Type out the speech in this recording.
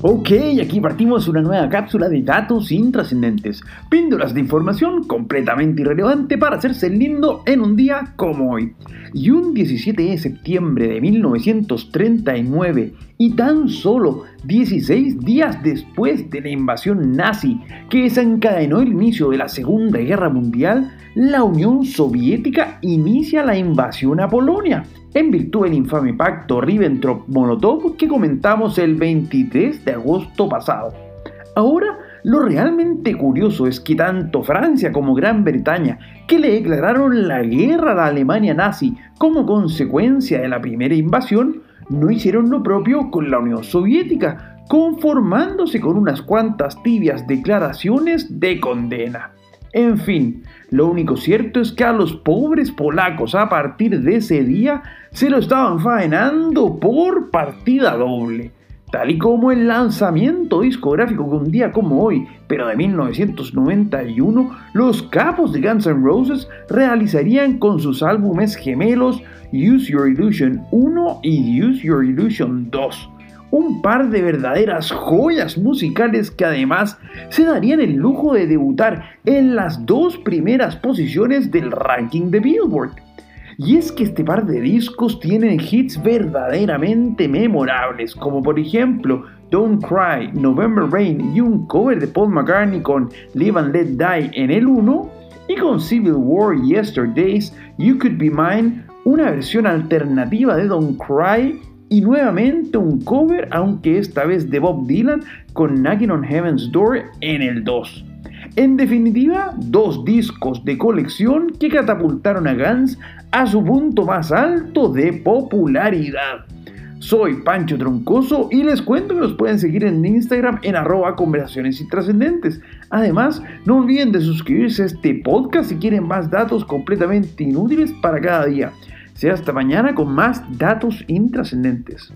Ok, aquí partimos una nueva cápsula de datos intrascendentes, píldoras de información completamente irrelevante para hacerse lindo en un día como hoy. Y un 17 de septiembre de 1939, y tan solo 16 días después de la invasión nazi que desencadenó el inicio de la Segunda Guerra Mundial, la Unión Soviética inicia la invasión a Polonia en virtud del infame pacto Ribbentrop-Molotov que comentamos el 23 de agosto pasado. Ahora, lo realmente curioso es que tanto Francia como Gran Bretaña, que le declararon la guerra a la Alemania nazi como consecuencia de la primera invasión, no hicieron lo propio con la Unión Soviética, conformándose con unas cuantas tibias declaraciones de condena. En fin, lo único cierto es que a los pobres polacos a partir de ese día se lo estaban faenando por partida doble. Tal y como el lanzamiento discográfico que un día como hoy, pero de 1991, los capos de Guns N' Roses realizarían con sus álbumes gemelos Use Your Illusion 1 y Use Your Illusion 2 un par de verdaderas joyas musicales que además se darían el lujo de debutar en las dos primeras posiciones del ranking de Billboard. Y es que este par de discos tienen hits verdaderamente memorables, como por ejemplo Don't Cry, November Rain y un cover de Paul McCartney con Live and Let Die en el 1, y con Civil War Yesterdays, You Could Be Mine, una versión alternativa de Don't Cry y nuevamente un cover, aunque esta vez de Bob Dylan con Knocking on Heaven's Door en el 2. En definitiva, dos discos de colección que catapultaron a Guns a su punto más alto de popularidad. Soy Pancho Troncoso y les cuento que nos pueden seguir en Instagram en arroba conversaciones intrascendentes. Además, no olviden de suscribirse a este podcast si quieren más datos completamente inútiles para cada día. Sea hasta mañana con más datos intrascendentes.